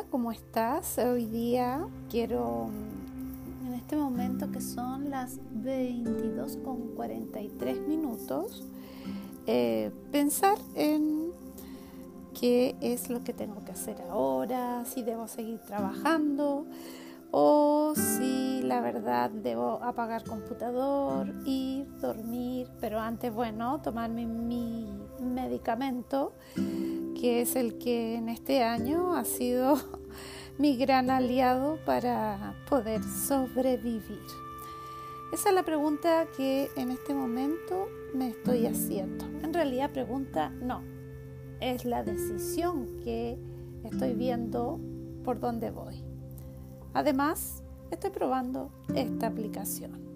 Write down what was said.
¿cómo estás? Hoy día quiero, en este momento que son las 22 con 43 minutos, eh, pensar en qué es lo que tengo que hacer ahora, si debo seguir trabajando o si la verdad debo apagar computador, ir, dormir, pero antes, bueno, tomarme mi medicamento que es el que en este año ha sido mi gran aliado para poder sobrevivir. Esa es la pregunta que en este momento me estoy haciendo. En realidad pregunta no, es la decisión que estoy viendo por dónde voy. Además, estoy probando esta aplicación.